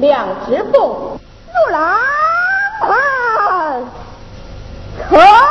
两只凤，如来口上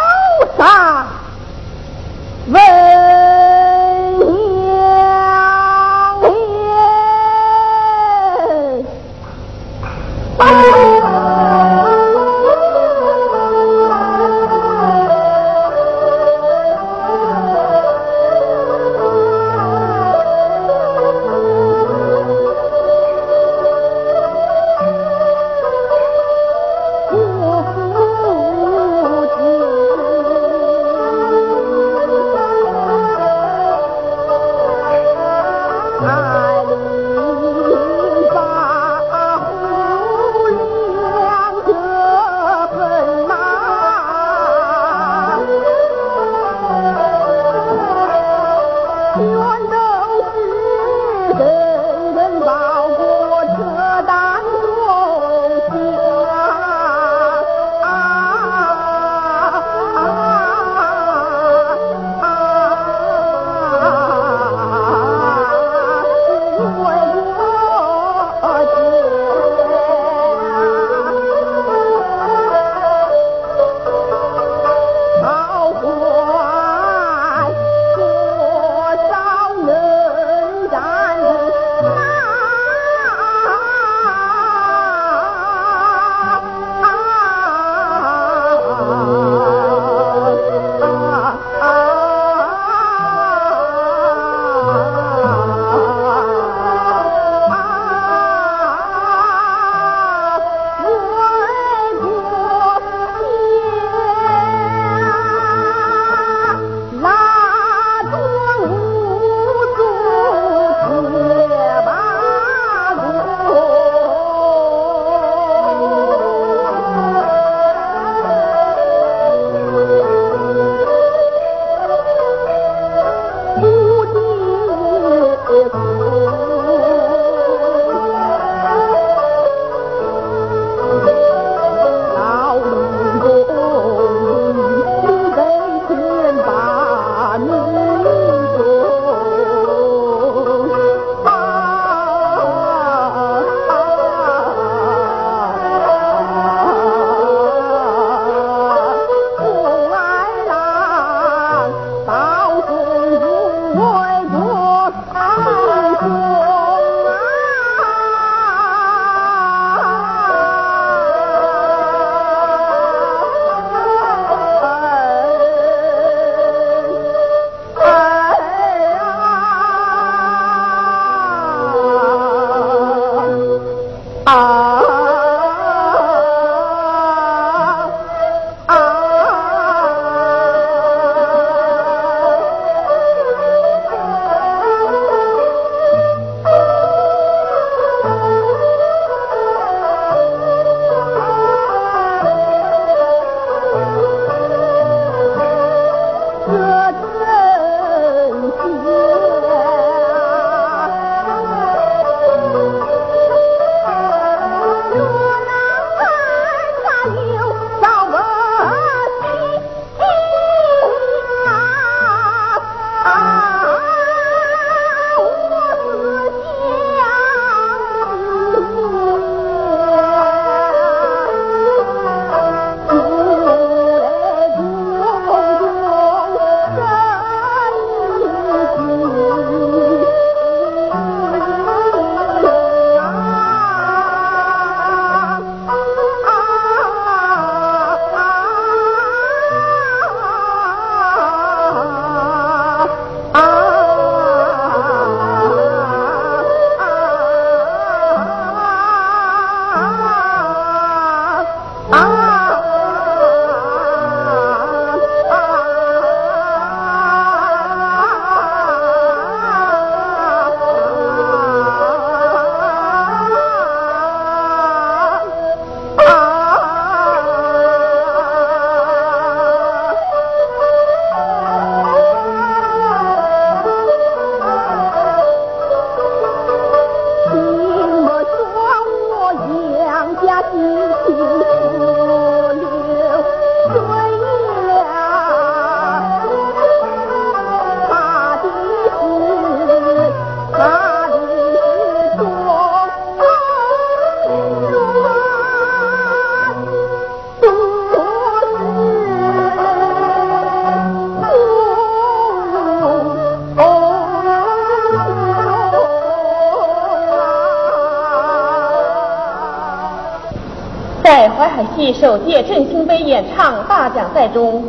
在淮海戏首届振兴杯演唱大奖赛中，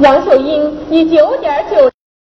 杨秀英以九点九。